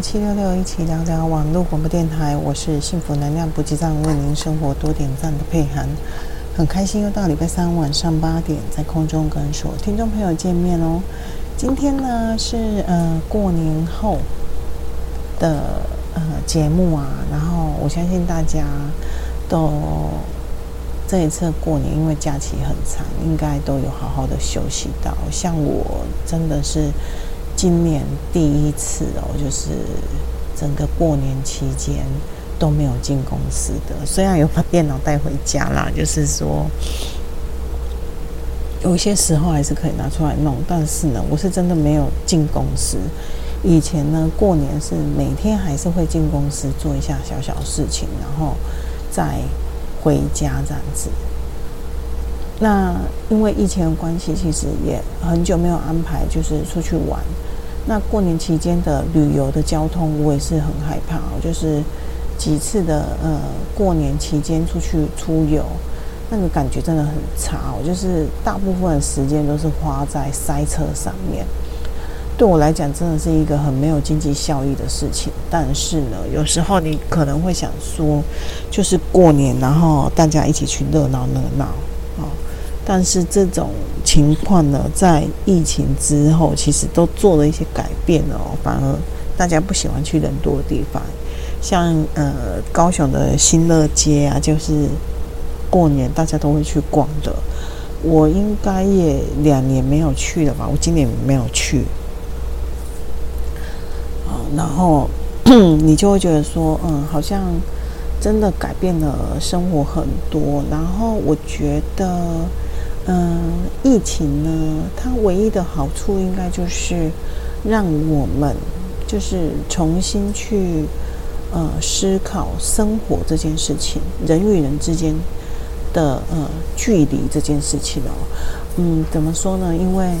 七六六一起聊聊网络广播电台，我是幸福能量补给站，为您生活多点赞的佩涵，很开心又到礼拜三晚上八点，在空中跟所听众朋友见面哦。今天呢是呃过年后的呃节目啊，然后我相信大家都这一次过年，因为假期很长，应该都有好好的休息到，像我真的是。今年第一次哦，就是整个过年期间都没有进公司的，虽然有把电脑带回家啦，就是说有一些时候还是可以拿出来弄，但是呢，我是真的没有进公司。以前呢，过年是每天还是会进公司做一下小小事情，然后再回家这样子。那因为疫情的关系，其实也很久没有安排，就是出去玩。那过年期间的旅游的交通，我也是很害怕。就是几次的呃，过年期间出去出游，那个感觉真的很差我。就是大部分时间都是花在塞车上面，对我来讲真的是一个很没有经济效益的事情。但是呢，有时候你可能会想说，就是过年，然后大家一起去热闹热闹。但是这种情况呢，在疫情之后，其实都做了一些改变哦。反而大家不喜欢去人多的地方，像呃高雄的新乐街啊，就是过年大家都会去逛的。我应该也两年没有去了吧？我今年没有去。然后 你就会觉得说，嗯，好像真的改变了生活很多。然后我觉得。嗯，疫情呢，它唯一的好处应该就是让我们就是重新去呃思考生活这件事情，人与人之间的呃距离这件事情哦。嗯，怎么说呢？因为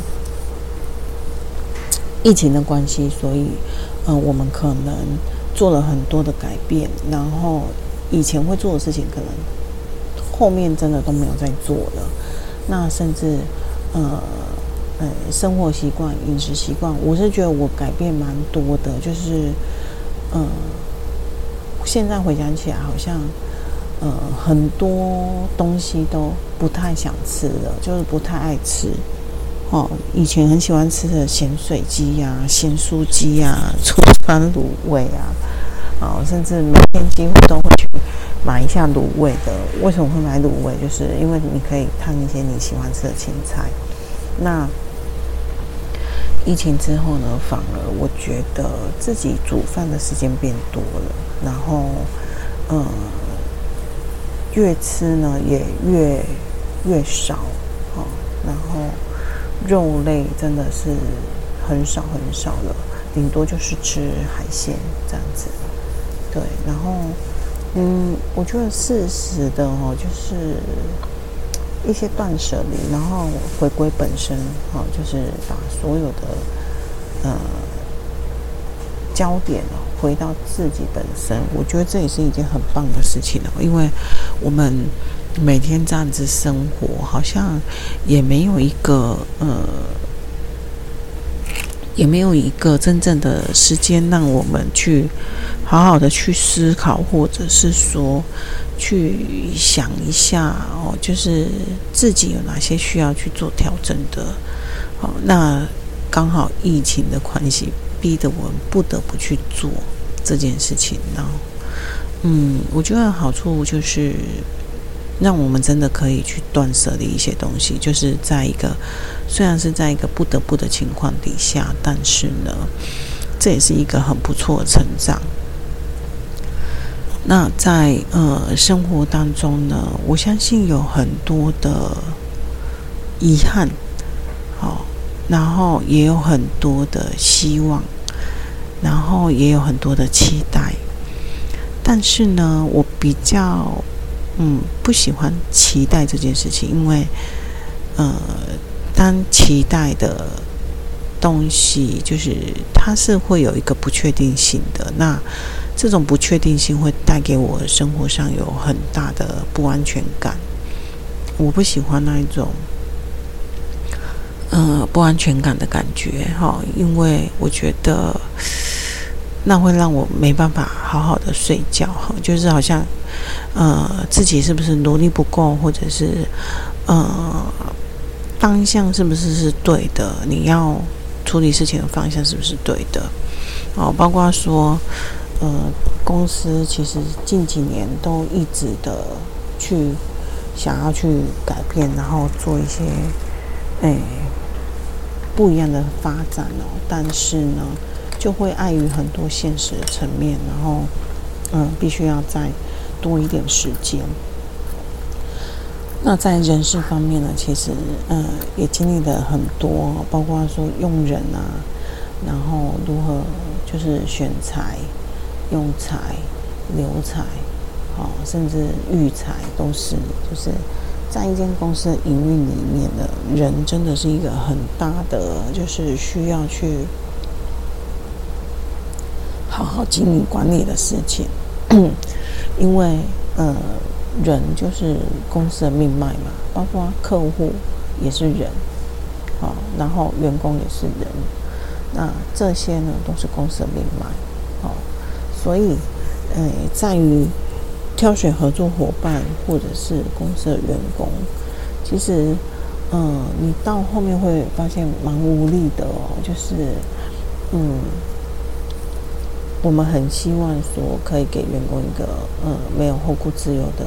疫情的关系，所以呃我们可能做了很多的改变，然后以前会做的事情，可能后面真的都没有再做了。那甚至，呃，呃，生活习惯、饮食习惯，我是觉得我改变蛮多的。就是，呃，现在回想起来，好像，呃，很多东西都不太想吃了，就是不太爱吃。哦，以前很喜欢吃的咸水鸡呀、咸酥鸡呀、厨房卤味啊，哦，甚至每天几乎都会去。买一下卤味的，为什么会买卤味？就是因为你可以烫一些你喜欢吃的青菜。那疫情之后呢，反而我觉得自己煮饭的时间变多了，然后，嗯，越吃呢也越越少，哦，然后肉类真的是很少很少了，顶多就是吃海鲜这样子，对，然后。嗯，我觉得适时的哦，就是一些断舍离，然后回归本身，哈，就是把所有的呃焦点哦回到自己本身。我觉得这也是一件很棒的事情哦，因为我们每天这样子生活，好像也没有一个呃，也没有一个真正的时间让我们去。好好的去思考，或者是说去想一下哦，就是自己有哪些需要去做调整的。好，那刚好疫情的关系，逼得我们不得不去做这件事情。然后，嗯，我觉得好处就是让我们真的可以去断舍离一些东西，就是在一个虽然是在一个不得不的情况底下，但是呢，这也是一个很不错的成长。那在呃生活当中呢，我相信有很多的遗憾，好，然后也有很多的希望，然后也有很多的期待。但是呢，我比较嗯不喜欢期待这件事情，因为呃，当期待的东西就是它是会有一个不确定性的那。这种不确定性会带给我生活上有很大的不安全感。我不喜欢那一种，嗯、呃不安全感的感觉哈，因为我觉得那会让我没办法好好的睡觉哈，就是好像呃自己是不是努力不够，或者是呃方向是不是是对的？你要处理事情的方向是不是对的？哦，包括说呃公司其实近几年都一直的去。想要去改变，然后做一些，诶不一样的发展哦。但是呢，就会碍于很多现实的层面，然后，嗯，必须要在多一点时间。那在人事方面呢，其实，嗯，也经历了很多，包括说用人啊，然后如何就是选才、用才、留才。哦，甚至育才都是，就是在一间公司营运里面的人，真的是一个很大的，就是需要去好好经营管理的事情。因为呃，人就是公司的命脉嘛，包括客户也是人，好，然后员工也是人，那这些呢都是公司的命脉，好，所以呃，在于。挑选合作伙伴或者是公司的员工，其实，嗯，你到后面会发现蛮无力的哦。就是，嗯，我们很希望说可以给员工一个，呃，没有后顾之忧的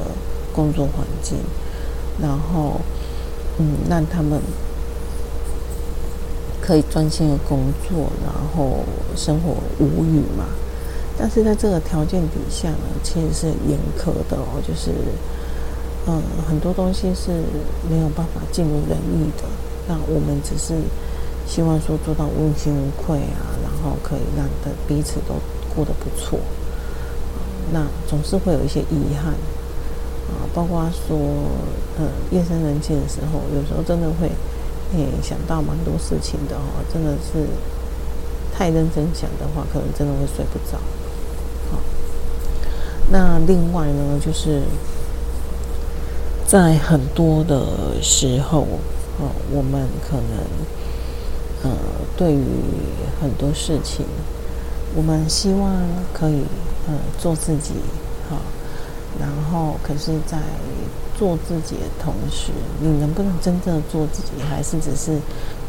工作环境，然后，嗯，让他们可以专心的工作，然后生活无虞嘛。但是在这个条件底下呢，其实是严苛的哦，就是，嗯，很多东西是没有办法尽如人意的。那我们只是希望说做到问心无愧啊，然后可以让的彼此都过得不错。那总是会有一些遗憾啊，包括说，嗯，夜深人静的时候，有时候真的会，诶，想到蛮多事情的哦，真的是太认真想的话，可能真的会睡不着。那另外呢，就是在很多的时候，哦，我们可能，呃，对于很多事情，我们希望可以，呃，做自己，哈，然后，可是，在做自己的同时，你能不能真正做自己，还是只是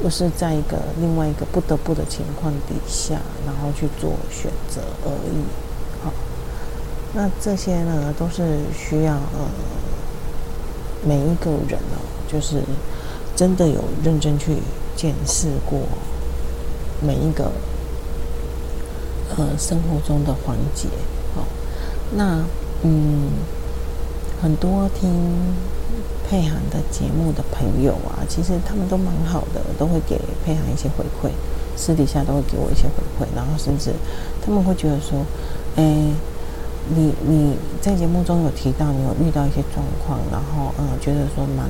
又是在一个另外一个不得不的情况底下，然后去做选择而已，好。那这些呢，都是需要呃每一个人哦，就是真的有认真去检视过每一个呃生活中的环节。好，那嗯，很多听佩涵的节目的朋友啊，其实他们都蛮好的，都会给佩涵一些回馈，私底下都会给我一些回馈，然后甚至他们会觉得说，哎。你你在节目中有提到你有遇到一些状况，然后呃觉得说蛮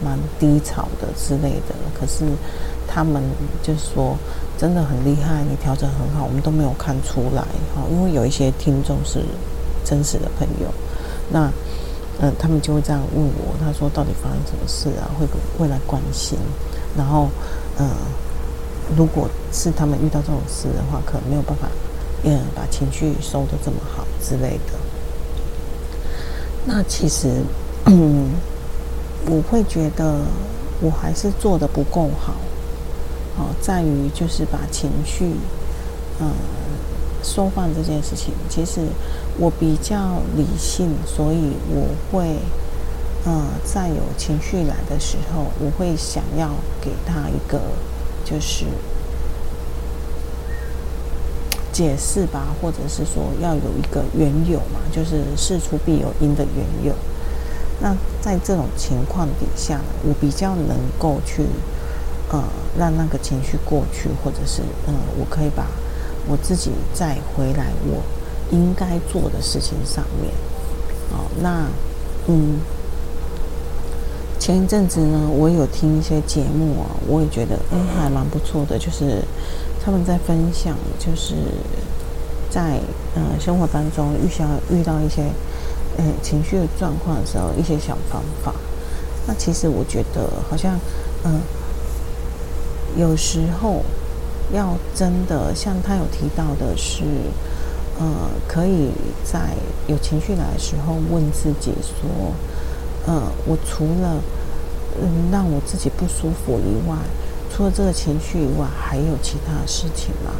蛮低潮的之类的，可是他们就说真的很厉害，你调整很好，我们都没有看出来哈，因为有一些听众是真实的朋友，那嗯、呃、他们就会这样问我，他说到底发生什么事啊？会不会来关心，然后嗯、呃、如果是他们遇到这种事的话，可能没有办法。嗯，把情绪收得这么好之类的，那其实，嗯，我会觉得我还是做得不够好，哦，在于就是把情绪，嗯，收放这件事情。其实我比较理性，所以我会，嗯，在有情绪来的时候，我会想要给他一个，就是。解释吧，或者是说要有一个缘由嘛，就是事出必有因的缘由。那在这种情况底下，我比较能够去呃让那个情绪过去，或者是嗯，我可以把我自己再回来我应该做的事情上面。哦，那嗯，前一阵子呢，我有听一些节目啊，我也觉得嗯还蛮不错的，就是。他们在分享，就是在呃生活当中遇到遇到一些呃情绪的状况的时候，一些小方法。那其实我觉得好像嗯、有时候要真的像他有提到的是，呃，可以在有情绪来的时候问自己说，呃，我除了嗯让我自己不舒服以外，除了这个情绪以外，还有其他事情吗？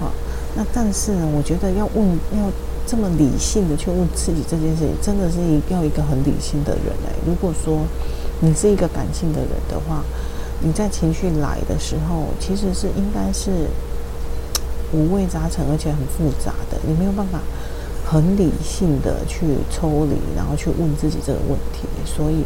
好，那但是呢，我觉得要问要。这么理性的去问自己这件事情，真的是要一个很理性的人哎。如果说你是一个感性的人的话，你在情绪来的时候，其实是应该是五味杂陈，而且很复杂的，你没有办法很理性的去抽离，然后去问自己这个问题。所以，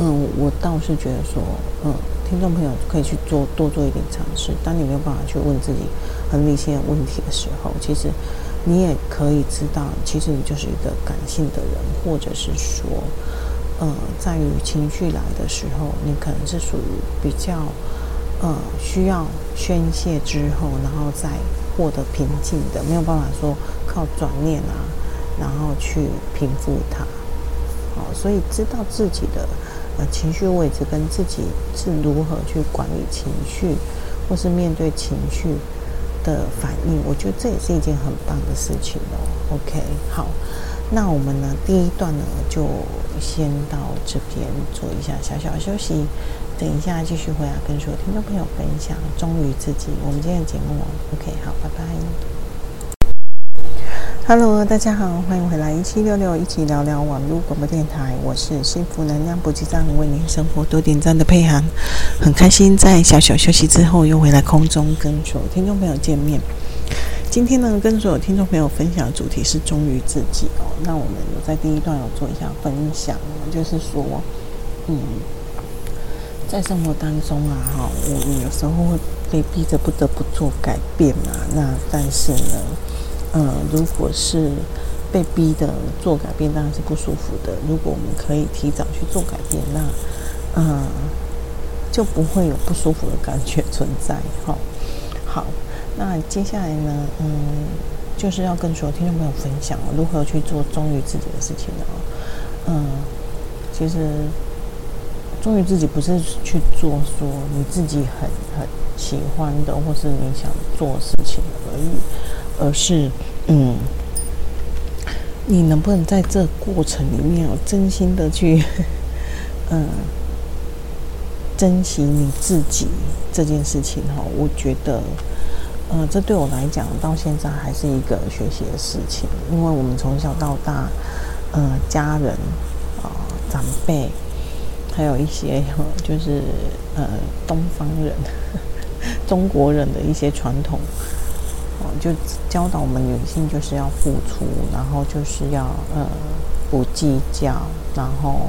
嗯，我倒是觉得说，嗯，听众朋友可以去做多做一点尝试。当你没有办法去问自己很理性的问题的时候，其实。你也可以知道，其实你就是一个感性的人，或者是说，呃，在于情绪来的时候，你可能是属于比较，呃，需要宣泄之后，然后再获得平静的，没有办法说靠转念啊，然后去平复它。好，所以知道自己的呃情绪位置跟自己是如何去管理情绪，或是面对情绪。的反应，我觉得这也是一件很棒的事情哦。OK，好，那我们呢，第一段呢就先到这边做一下小小休息，等一下继续回来跟所有听众朋友分享忠于自己。我们今天的节目，OK，好，拜拜。Hello，大家好，欢迎回来一七六六一起聊聊网络广播电台，我是幸福能量补给站，为您生活多点赞的佩涵，很开心在小小休息之后又回来空中跟所有听众朋友见面。今天呢，跟所有听众朋友分享的主题是忠于自己哦。那我们有在第一段有做一下分享，就是说，嗯，在生活当中啊，哈，我们有时候会被逼着不得不做改变嘛，那但是呢。嗯，如果是被逼的做改变，当然是不舒服的。如果我们可以提早去做改变，那嗯，就不会有不舒服的感觉存在。哈，好，那接下来呢，嗯，就是要跟所有听众朋友分享如何去做忠于自己的事情的。嗯，其实忠于自己不是去做说你自己很很喜欢的，或是你想做的事情而已。而是，嗯，你能不能在这过程里面有真心的去，嗯，珍惜你自己这件事情哈？我觉得，呃，这对我来讲到现在还是一个学习的事情，因为我们从小到大，呃，家人啊、长辈，还有一些就是呃东方人、中国人的一些传统。就教导我们女性就是要付出，然后就是要呃不计较，然后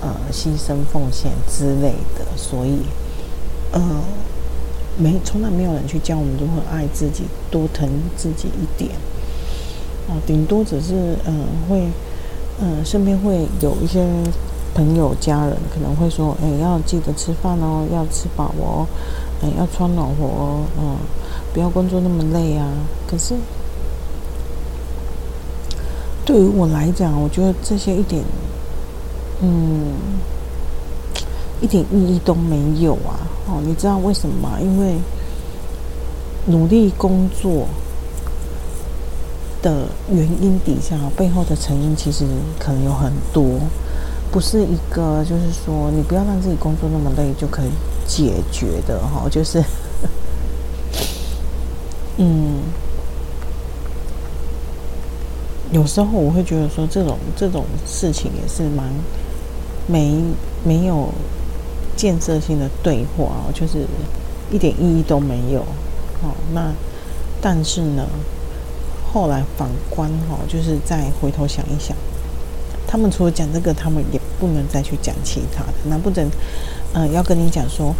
呃牺牲奉献之类的，所以呃没从来没有人去教我们如何爱自己，多疼自己一点哦，顶多只是嗯、会嗯、身边会有一些朋友家人可能会说，哎要记得吃饭哦，要吃饱哦，哎要穿暖和哦，嗯。不要工作那么累啊！可是对于我来讲，我觉得这些一点，嗯，一点意义都没有啊！哦，你知道为什么吗？因为努力工作的原因底下，背后的成因其实可能有很多，不是一个就是说你不要让自己工作那么累就可以解决的哈，就是。嗯，有时候我会觉得说，这种这种事情也是蛮没没有建设性的对话，就是一点意义都没有。哦，那但是呢，后来反观哈，就是再回头想一想，他们除了讲这个，他们也不能再去讲其他的。难不成，嗯，要跟你讲说，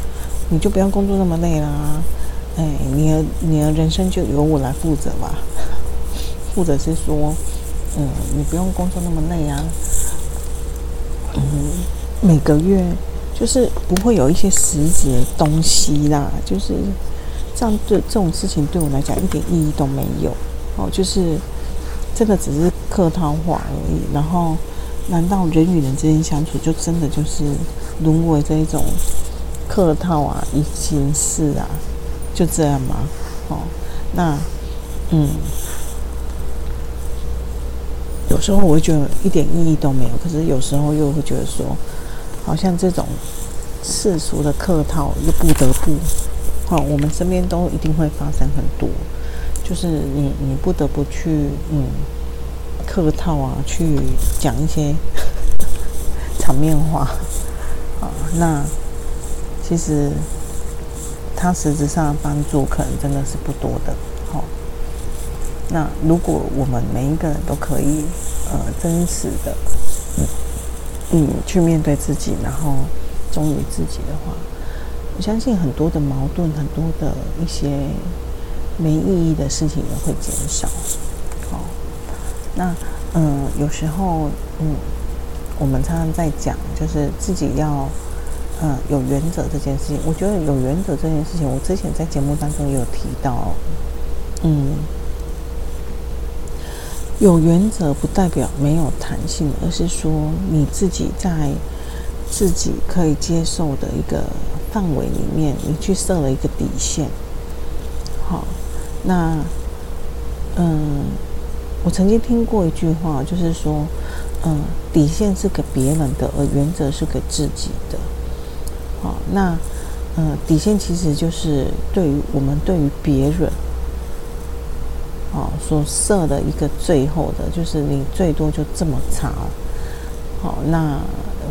你就不要工作那么累啦？哎，你的你的人生就由我来负责吧，或者是说，嗯，你不用工作那么累啊，嗯，每个月就是不会有一些实质的东西啦，就是这样，对这种事情对我来讲一点意义都没有哦，就是这个只是客套话而已。然后，难道人与人之间相处就真的就是沦为这一种？客套啊，以形式啊，就这样吗。哦，那嗯，有时候我会觉得一点意义都没有，可是有时候又会觉得说，好像这种世俗的客套又不得不，哦，我们身边都一定会发生很多，就是你你不得不去嗯客套啊，去讲一些 场面话。啊，那其实它实质上的帮助可能真的是不多的。好、那如果我们每一个人都可以呃真实的嗯嗯去面对自己，然后忠于自己的话，我相信很多的矛盾，很多的一些没意义的事情也会减少。好、哦，那嗯、有时候嗯。我们常常在讲，就是自己要，嗯，有原则这件事情。我觉得有原则这件事情，我之前在节目当中也有提到，嗯，有原则不代表没有弹性，而是说你自己在自己可以接受的一个范围里面，你去设了一个底线。好，那，嗯，我曾经听过一句话，就是说。嗯，底线是给别人的，而原则是给自己的。好，那嗯，底线其实就是对于我们对于别人，哦，所设的一个最后的，就是你最多就这么长。好，那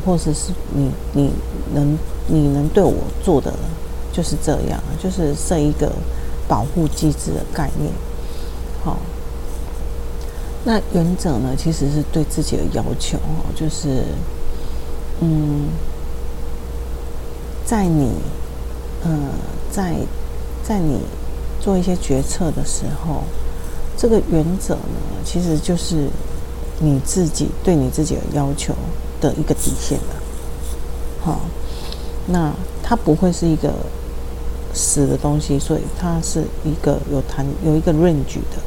或者是你你能你能对我做的就是这样，就是设一个保护机制的概念。好。那原则呢，其实是对自己的要求哦，就是，嗯，在你，呃，在在你做一些决策的时候，这个原则呢，其实就是你自己对你自己的要求的一个底线了。好，那它不会是一个死的东西，所以它是一个有弹有一个 range 的。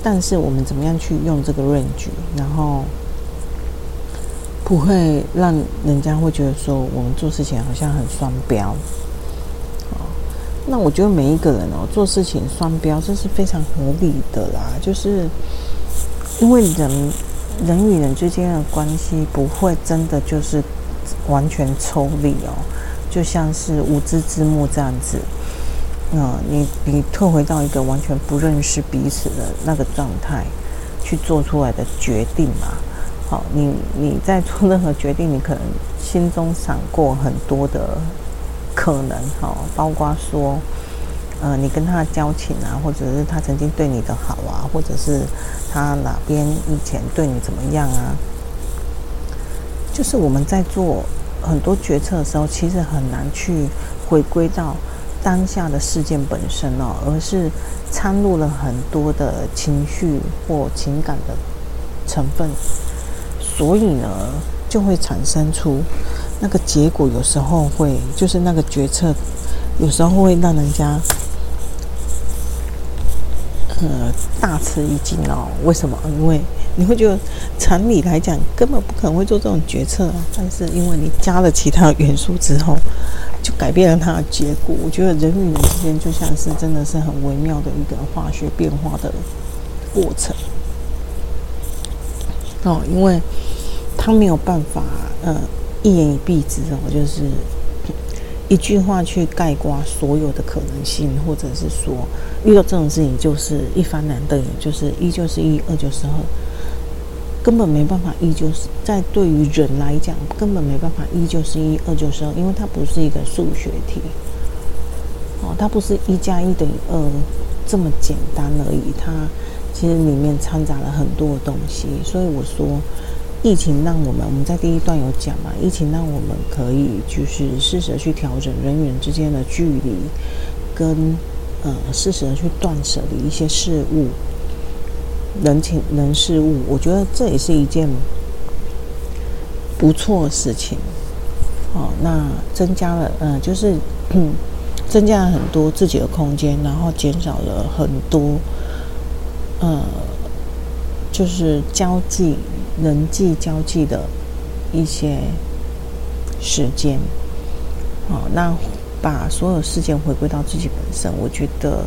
但是我们怎么样去用这个 range，然后不会让人家会觉得说我们做事情好像很双标，那我觉得每一个人哦做事情双标这是非常合理的啦，就是因为人人与人之间的关系不会真的就是完全抽离哦，就像是无知之幕这样子。嗯，你你退回到一个完全不认识彼此的那个状态，去做出来的决定嘛？好，你你在做任何决定，你可能心中闪过很多的可能，哈，包括说，呃，你跟他的交情啊，或者是他曾经对你的好啊，或者是他哪边以前对你怎么样啊？就是我们在做很多决策的时候，其实很难去回归到。当下的事件本身哦，而是掺入了很多的情绪或情感的成分，所以呢，就会产生出那个结果。有时候会就是那个决策，有时候会让人家呃大吃一惊哦。为什么？因为你会觉得常理来讲根本不可能会做这种决策啊，但是因为你加了其他元素之后。就改变了它的结果。我觉得人与人之间就像是真的是很微妙的一个化学变化的过程。哦，因为他没有办法，呃，一言以蔽之哦，就是一句话去概括所有的可能性，或者是说遇到这种事情就是一翻两瞪眼，就是一就是一，二就是二。根本没办法一就是，在对于人来讲，根本没办法一就是一，二就是二，因为它不是一个数学题，哦，它不是一加一等于二这么简单而已，它其实里面掺杂了很多东西。所以我说，疫情让我们，我们在第一段有讲嘛，疫情让我们可以就是适时的去调整人与人之间的距离，跟呃适时的去断舍离一些事物。人情人事物，我觉得这也是一件不错的事情。哦，那增加了，嗯、就是，增加了很多自己的空间，然后减少了很多，呃，就是交际、人际交际的一些时间。哦，那把所有事件回归到自己本身，我觉得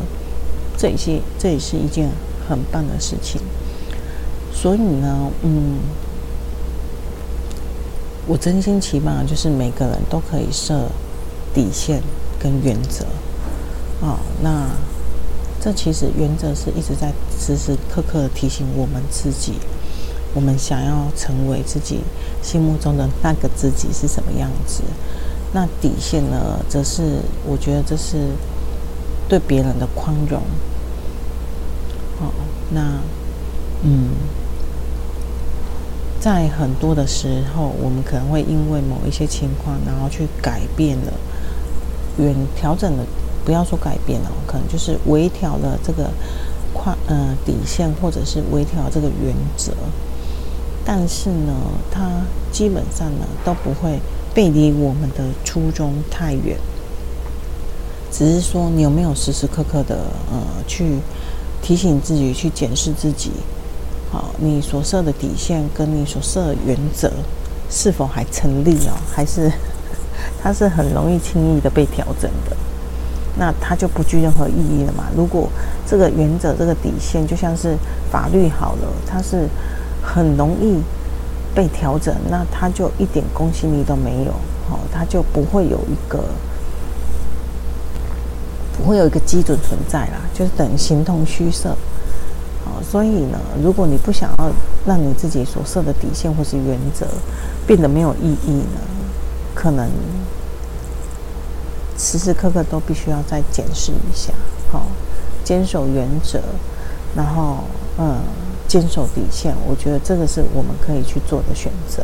这也是这也是一件很棒的事情。所以呢，嗯，我真心期望就是每个人都可以设底线跟原则。哦，那这其实原则是一直在时时刻刻提醒我们自己。我们想要成为自己心目中的那个自己是什么样子？那底线呢？则是我觉得这是对别人的宽容。好，那嗯，在很多的时候，我们可能会因为某一些情况，然后去改变了原调整了，不要说改变了，可能就是微调了这个宽呃底线，或者是微调这个原则。但是呢，它基本上呢都不会背离我们的初衷太远，只是说你有没有时时刻刻的呃去提醒自己，去检视自己，好，你所设的底线跟你所设的原则是否还成立哦？还是 它是很容易轻易的被调整的？那它就不具任何意义了嘛？如果这个原则、这个底线就像是法律好了，它是。很容易被调整，那他就一点公信力都没有，好，他就不会有一个不会有一个基准存在啦，就是等形同虚设，好，所以呢，如果你不想要让你自己所设的底线或是原则变得没有意义呢，可能时时刻刻都必须要再检视一下，好，坚守原则，然后嗯。坚守底线，我觉得这个是我们可以去做的选择，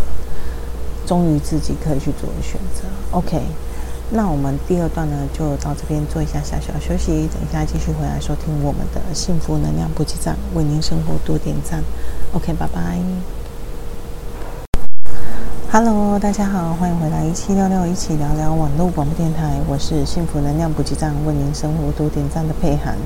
忠于自己可以去做的选择。OK，那我们第二段呢，就到这边做一下小小休息，等一下继续回来收听我们的幸福能量补给站，为您生活多点赞。OK，拜拜。Hello，大家好，欢迎回来一七六六，一起聊聊网络广播电台。我是幸福能量补给站，为您生活多点赞的佩涵，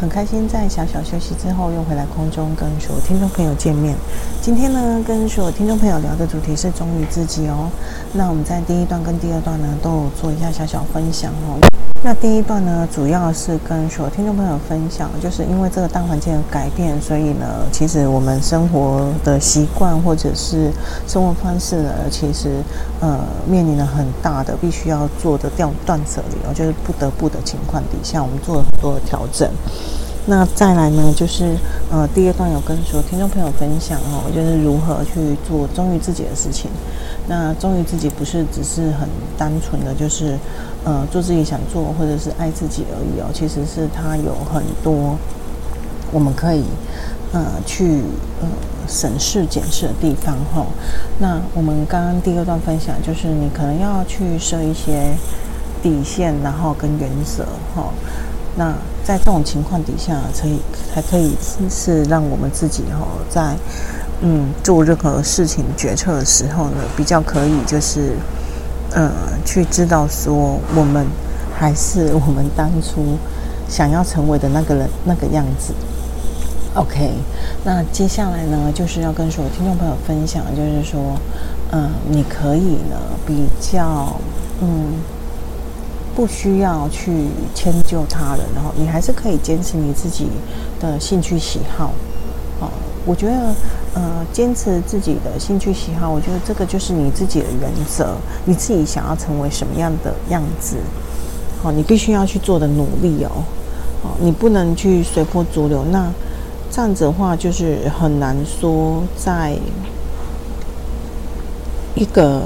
很开心在小小休息之后又回来空中跟所有听众朋友见面。今天呢，跟所有听众朋友聊的主题是忠于自己哦。那我们在第一段跟第二段呢，都有做一下小小分享哦。那第一段呢，主要是跟所有听众朋友分享，就是因为这个大环境的改变，所以呢，其实我们生活的习惯或者是生活方式呢，其实呃面临了很大的必须要做的掉断舍离哦，就是不得不的情况底下，我们做了很多的调整。那再来呢，就是呃第二段有跟所有听众朋友分享哦，就是如何去做忠于自己的事情。那忠于自己不是只是很单纯的就是。呃，做自己想做，或者是爱自己而已哦。其实是它有很多我们可以呃去呃审视检视的地方哈、那我们刚刚第二段分享，就是你可能要去设一些底线，然后跟原则哈、那在这种情况底下，可以才可以是让我们自己哈、哦，在嗯做任何事情决策的时候呢，比较可以就是。呃，去知道说我们还是我们当初想要成为的那个人那个样子。OK，那接下来呢，就是要跟所有听众朋友分享，就是说，嗯、你可以呢比较嗯，不需要去迁就他人，然后你还是可以坚持你自己的兴趣喜好。哦，我觉得。呃，坚持自己的兴趣喜好，我觉得这个就是你自己的原则，你自己想要成为什么样的样子，好，你必须要去做的努力哦，好，你不能去随波逐流，那这样子的话就是很难说，在一个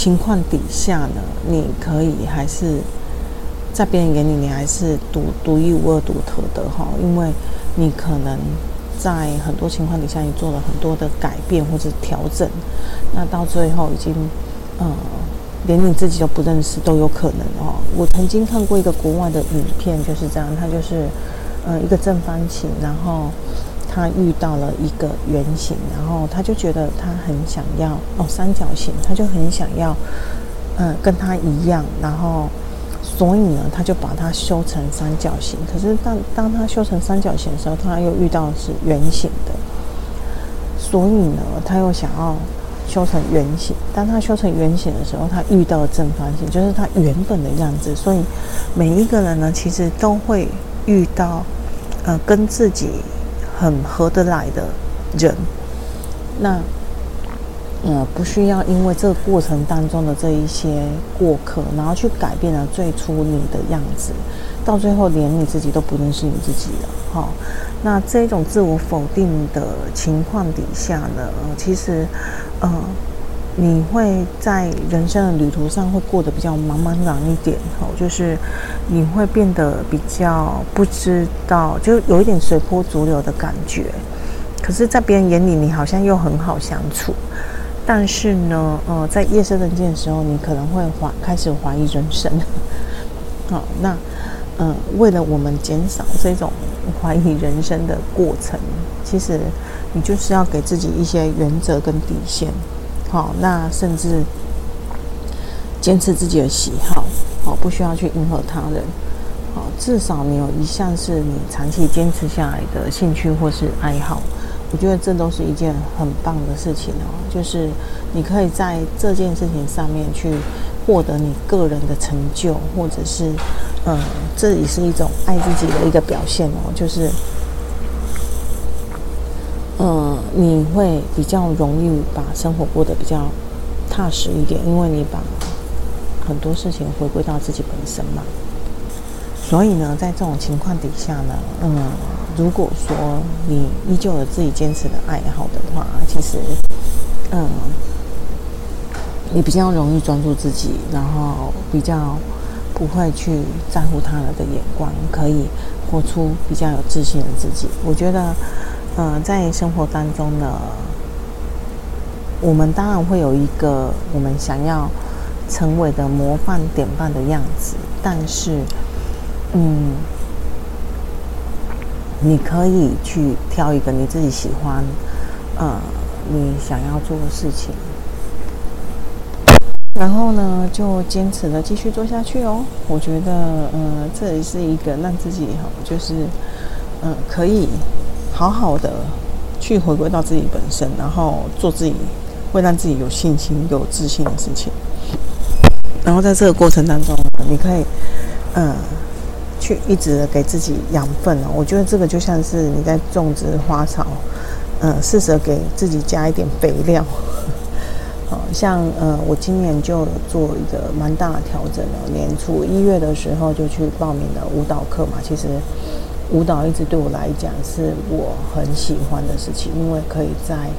情况底下呢，你可以还是在别人眼里，你还是独独一无二、独特的哈，因为你可能。在很多情况底下，你做了很多的改变或者调整，那到最后已经，呃，连你自己都不认识都有可能哦。我曾经看过一个国外的影片，就是这样，它就是，呃，一个正方形，然后他遇到了一个圆形，然后他就觉得他很想要哦，三角形，他就很想要，呃，跟他一样，然后。所以呢，他就把它修成三角形。可是当当他修成三角形的时候，他又遇到的是圆形的。所以呢，他又想要修成圆形。当他修成圆形的时候，他遇到了正方形，就是他原本的样子。所以每一个人呢，其实都会遇到呃跟自己很合得来的人。那呃不需要因为这个过程当中的这一些过客，然后去改变了最初你的样子，到最后连你自己都不认识你自己了。哈、那这种自我否定的情况底下呢，其实，嗯，你会在人生的旅途上会过得比较茫茫然一点，就是你会变得比较不知道，就有一点随波逐流的感觉。可是，在别人眼里，你好像又很好相处。但是呢，呃，在夜深人静的时候，你可能会怀开始怀疑人生。好、那。嗯，为了我们减少这种怀疑人生的过程，其实你就是要给自己一些原则跟底线，好，那甚至坚持自己的喜好，好，不需要去迎合他人，好，至少你有一项是你长期坚持下来的兴趣或是爱好，我觉得这都是一件很棒的事情哦，就是你可以在这件事情上面去获得你个人的成就，或者是。嗯，这也是一种爱自己的一个表现哦，就是，嗯，你会比较容易把生活过得比较踏实一点，因为你把很多事情回归到自己本身嘛。所以呢，在这种情况底下呢，嗯，如果说你依旧有自己坚持的爱好的话，其实，嗯，你比较容易专注自己，然后比较。不会去在乎他人的眼光，可以活出比较有自信的自己。我觉得，呃，在生活当中呢，我们当然会有一个我们想要成为的模范典范的样子，但是，嗯，你可以去挑一个你自己喜欢，呃，你想要做的事情。然后呢，就坚持的继续做下去哦。我觉得，呃，这也是一个让自己，就是，嗯、可以好好的去回归到自己本身，然后做自己会让自己有信心、有自信的事情。然后在这个过程当中，你可以，嗯、去一直给自己养分哦。我觉得这个就像是你在种植花草，嗯、试着给自己加一点肥料。像呃，我今年就做一个蛮大的调整了。年初一月的时候就去报名了舞蹈课嘛。其实舞蹈一直对我来讲是我很喜欢的事情，因为可以在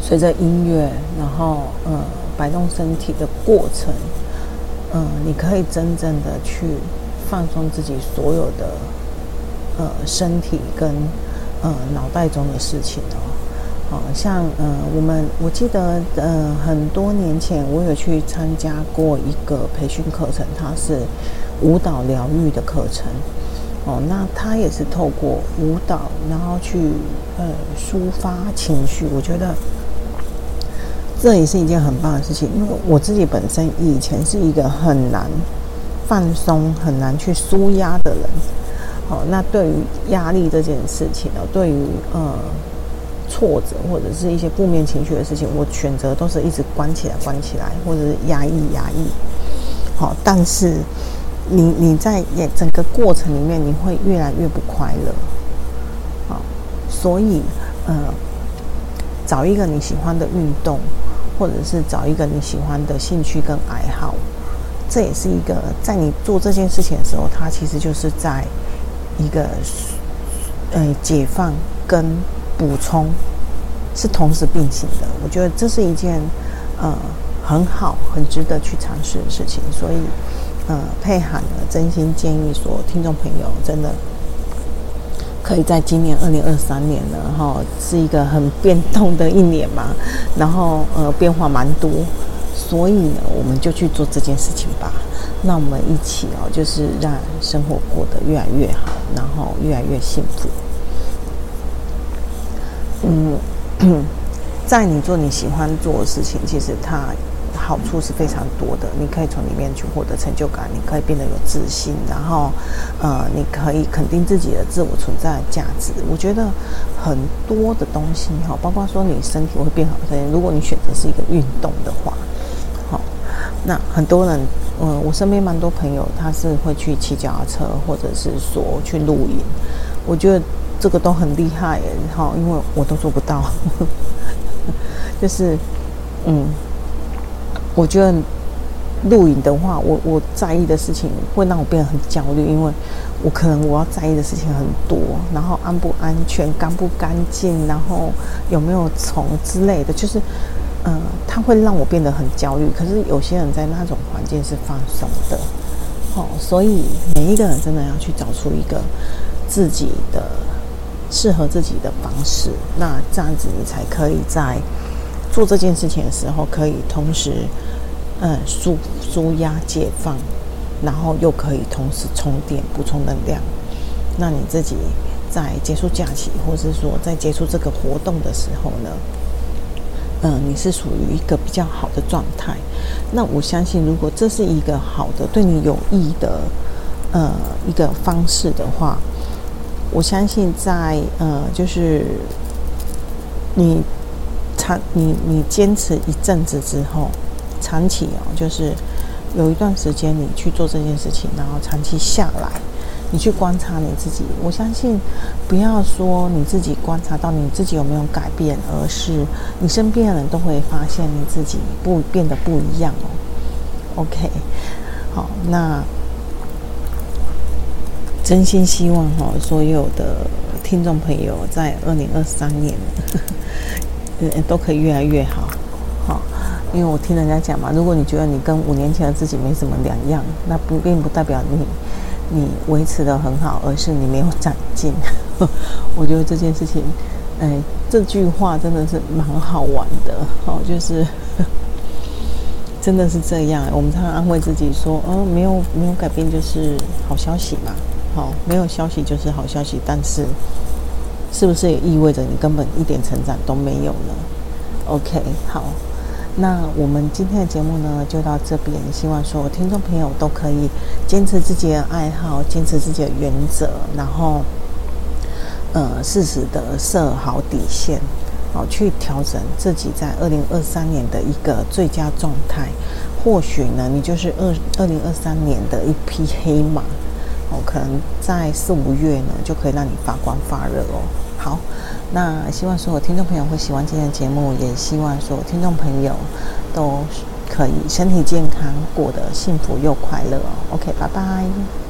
随着音乐，然后呃摆动身体的过程，嗯、呃，你可以真正的去放松自己所有的呃身体跟呃脑袋中的事情哦。好像呃，我们我记得呃，很多年前我有去参加过一个培训课程，它是舞蹈疗愈的课程。哦，那他也是透过舞蹈，然后去呃抒发情绪。我觉得这也是一件很棒的事情，因为我自己本身以前是一个很难放松、很难去舒压的人。好，那对于压力这件事情呢，对于呃。挫折或者是一些负面情绪的事情，我选择都是一直关起来、关起来，或者是压抑、压抑。好，但是你你在也整个过程里面，你会越来越不快乐。好，所以呃，找一个你喜欢的运动，或者是找一个你喜欢的兴趣跟爱好，这也是一个在你做这件事情的时候，它其实就是在一个呃解放跟。补充是同时并行的，我觉得这是一件呃很好、很值得去尝试的事情。所以，呃，佩涵呢真心建议说，听众朋友真的可以在今年二零二三年呢，哈，是一个很变动的一年嘛，然后呃变化蛮多，所以呢，我们就去做这件事情吧。那我们一起哦，就是让生活过得越来越好，然后越来越幸福。嗯，在你做你喜欢做的事情，其实它好处是非常多的。你可以从里面去获得成就感，你可以变得有自信，然后呃，你可以肯定自己的自我存在的价值。我觉得很多的东西哈，包括说你身体会变好，如果你选择是一个运动的话，好，那很多人，嗯，我身边蛮多朋友，他是会去骑脚踏车，或者是说去露营。我觉得这个都很厉害，哈，因为我都做不到。就是，嗯，我觉得录影的话，我我在意的事情会让我变得很焦虑，因为我可能我要在意的事情很多，然后安不安全、干不干净，然后有没有虫之类的，就是，嗯、它会让我变得很焦虑。可是有些人在那种环境是放松的，哦，所以每一个人真的要去找出一个自己的适合自己的方式，那这样子你才可以在。做这件事情的时候，可以同时，嗯，舒舒压解放，然后又可以同时充电补充能量。那你自己在结束假期，或是说在结束这个活动的时候呢，嗯，你是属于一个比较好的状态。那我相信，如果这是一个好的、对你有益的，呃，一个方式的话，我相信在呃，就是你。长你你坚持一阵子之后，长期哦，就是有一段时间你去做这件事情，然后长期下来，你去观察你自己。我相信，不要说你自己观察到你自己有没有改变，而是你身边的人都会发现你自己不变得不一样哦。OK，好，那真心希望哈，所有的听众朋友在二零二三年。都可以越来越好，好，因为我听人家讲嘛，如果你觉得你跟五年前的自己没什么两样，那不并不代表你你维持得很好，而是你没有长进。我觉得这件事情，哎，这句话真的是蛮好玩的，哦，就是 真的是这样。我们常常安慰自己说，哦，没有没有改变就是好消息嘛，好，没有消息就是好消息，但是。是不是也意味着你根本一点成长都没有呢？OK，好，那我们今天的节目呢就到这边。希望所有听众朋友都可以坚持自己的爱好，坚持自己的原则，然后呃适时的设好底线，好去调整自己在二零二三年的一个最佳状态。或许呢，你就是二二零二三年的一匹黑马。哦，可能在四五月呢，就可以让你发光发热哦。好，那希望所有听众朋友会喜欢今天的节目，也希望所有听众朋友都可以身体健康，过得幸福又快乐哦。OK，拜拜。